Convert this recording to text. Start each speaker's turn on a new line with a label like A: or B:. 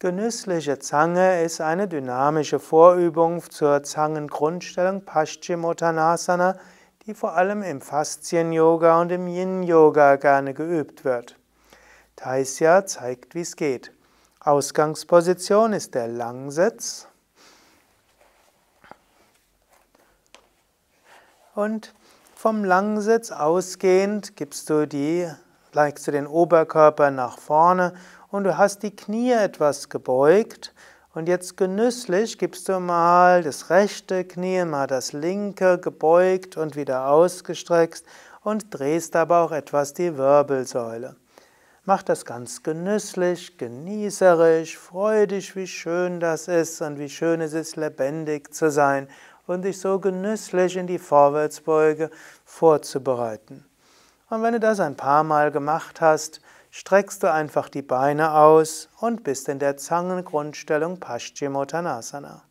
A: Genüssliche Zange ist eine dynamische Vorübung zur Zangengrundstellung Paschimottanasana, die vor allem im Faszien-Yoga und im Yin-Yoga gerne geübt wird. Taisya zeigt, wie es geht. Ausgangsposition ist der Langsitz. Und vom Langsitz ausgehend gibst du die, legst du den Oberkörper nach vorne und du hast die Knie etwas gebeugt. Und jetzt genüsslich gibst du mal das rechte Knie, mal das linke gebeugt und wieder ausgestreckt und drehst aber auch etwas die Wirbelsäule. Mach das ganz genüsslich, genießerisch, freudig, wie schön das ist und wie schön es ist, lebendig zu sein und dich so genüsslich in die Vorwärtsbeuge vorzubereiten. Und wenn du das ein paar Mal gemacht hast, streckst du einfach die Beine aus und bist in der Zangengrundstellung Paschimottanasana.